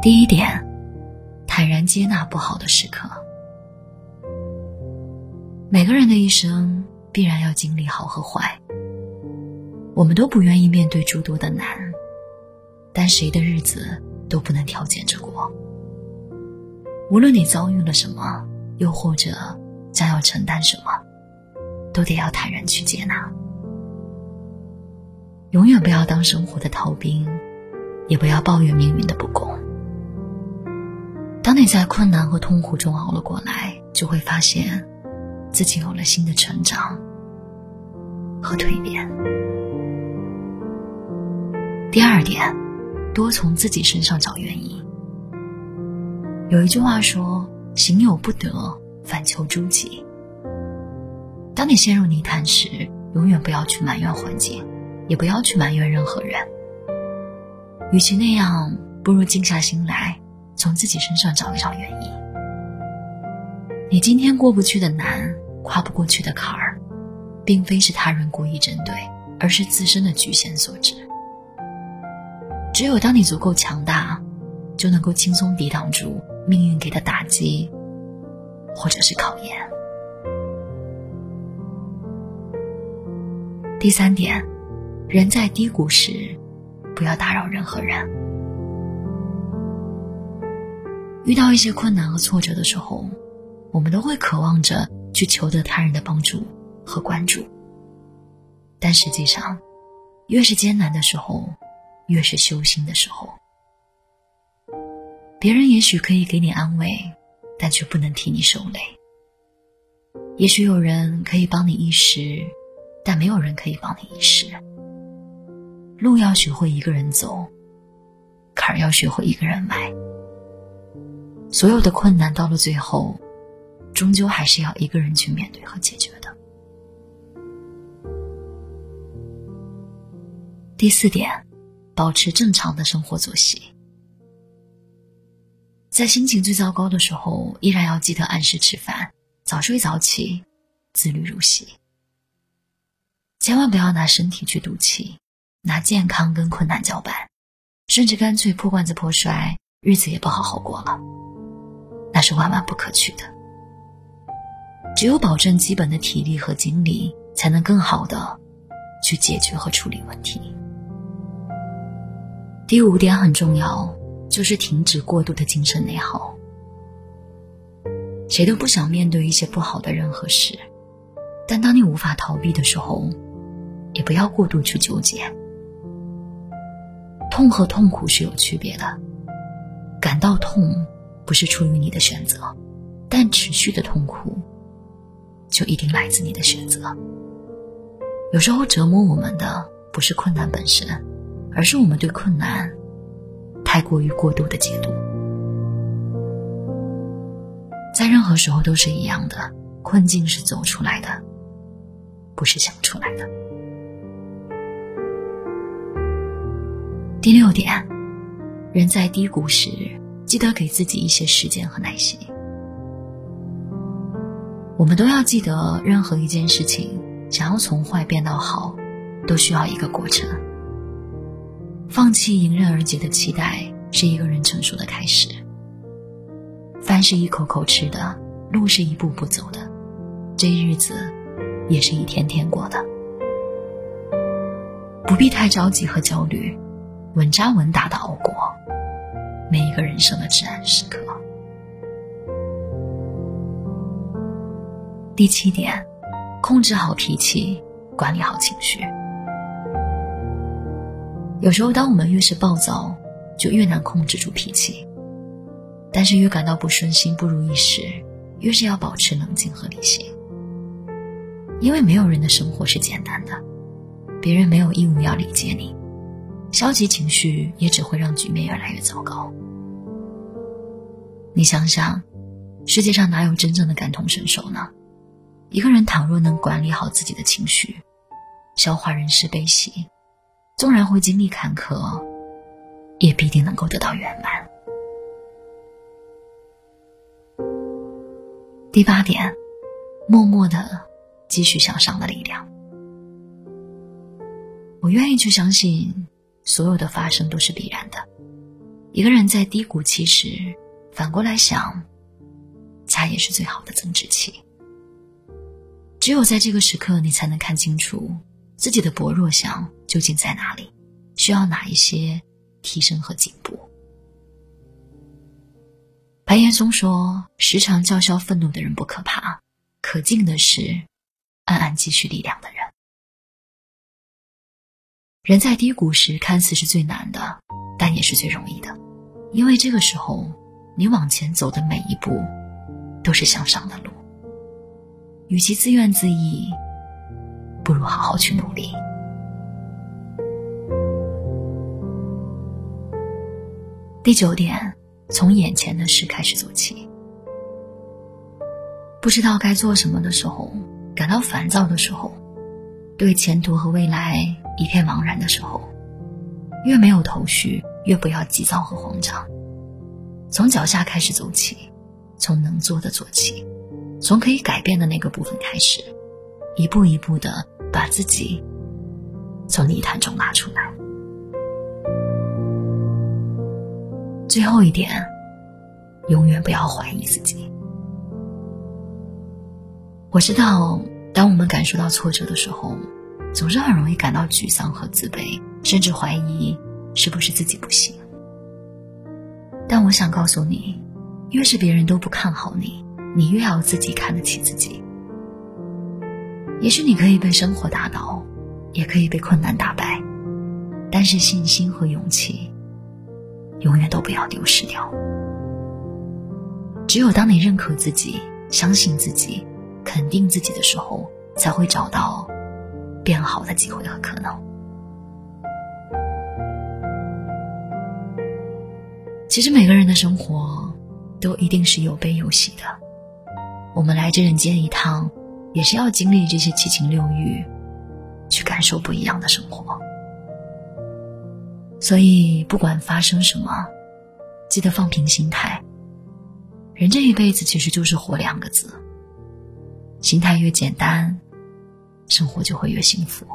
第一点，坦然接纳不好的时刻。每个人的一生必然要经历好和坏，我们都不愿意面对诸多的难，但谁的日子都不能条件着过。无论你遭遇了什么，又或者将要承担什么，都得要坦然去接纳。永远不要当生活的逃兵，也不要抱怨命运的不公。当你在困难和痛苦中熬了过来，就会发现。自己有了新的成长和蜕变。第二点，多从自己身上找原因。有一句话说：“行有不得，反求诸己。”当你陷入泥潭时，永远不要去埋怨环境，也不要去埋怨任何人。与其那样，不如静下心来，从自己身上找一找原因。你今天过不去的难。跨不过去的坎儿，并非是他人故意针对，而是自身的局限所致。只有当你足够强大，就能够轻松抵挡住命运给的打击，或者是考验。第三点，人在低谷时，不要打扰任何人。遇到一些困难和挫折的时候，我们都会渴望着。去求得他人的帮助和关注，但实际上，越是艰难的时候，越是修心的时候。别人也许可以给你安慰，但却不能替你受累。也许有人可以帮你一时，但没有人可以帮你一世。路要学会一个人走，坎儿要学会一个人迈。所有的困难到了最后。终究还是要一个人去面对和解决的。第四点，保持正常的生活作息。在心情最糟糕的时候，依然要记得按时吃饭，早睡早起，自律入戏。千万不要拿身体去赌气，拿健康跟困难叫板，甚至干脆破罐子破摔，日子也不好好过了，那是万万不可取的。只有保证基本的体力和精力，才能更好的去解决和处理问题。第五点很重要，就是停止过度的精神内耗。谁都不想面对一些不好的人和事，但当你无法逃避的时候，也不要过度去纠结。痛和痛苦是有区别的，感到痛不是出于你的选择，但持续的痛苦。就一定来自你的选择。有时候折磨我们的不是困难本身，而是我们对困难太过于过度的解读。在任何时候都是一样的，困境是走出来的，不是想出来的。第六点，人在低谷时，记得给自己一些时间和耐心。我们都要记得，任何一件事情想要从坏变到好，都需要一个过程。放弃迎刃而解的期待，是一个人成熟的开始。饭是一口口吃的，路是一步步走的，这日子也是一天天过的。不必太着急和焦虑，稳扎稳打的熬过每一个人生的至暗时刻。第七点，控制好脾气，管理好情绪。有时候，当我们越是暴躁，就越难控制住脾气；但是，越感到不顺心、不如意时，越是要保持冷静和理性。因为没有人的生活是简单的，别人没有义务要理解你，消极情绪也只会让局面越来越糟糕。你想想，世界上哪有真正的感同身受呢？一个人倘若能管理好自己的情绪，消化人世悲喜，纵然会经历坎坷，也必定能够得到圆满。第八点，默默的积蓄向上的力量。我愿意去相信，所有的发生都是必然的，一个人在低谷期时，反过来想，家也是最好的增值期。只有在这个时刻，你才能看清楚自己的薄弱项究竟在哪里，需要哪一些提升和进步。白岩松说：“时常叫嚣愤怒的人不可怕，可敬的是暗暗积蓄力量的人。人在低谷时，看似是最难的，但也是最容易的，因为这个时候，你往前走的每一步，都是向上的路。”与其自怨自艾，不如好好去努力。第九点，从眼前的事开始做起。不知道该做什么的时候，感到烦躁的时候，对前途和未来一片茫然的时候，越没有头绪，越不要急躁和慌张。从脚下开始走起，从能做的做起。从可以改变的那个部分开始，一步一步的把自己从泥潭中拉出来。最后一点，永远不要怀疑自己。我知道，当我们感受到挫折的时候，总是很容易感到沮丧和自卑，甚至怀疑是不是自己不行。但我想告诉你，越是别人都不看好你。你越要自己看得起自己。也许你可以被生活打倒，也可以被困难打败，但是信心和勇气，永远都不要丢失掉。只有当你认可自己、相信自己、肯定自己的时候，才会找到变好的机会和可能。其实每个人的生活，都一定是有悲有喜的。我们来这人间一趟，也是要经历这些七情六欲，去感受不一样的生活。所以，不管发生什么，记得放平心态。人这一辈子其实就是活两个字，心态越简单，生活就会越幸福。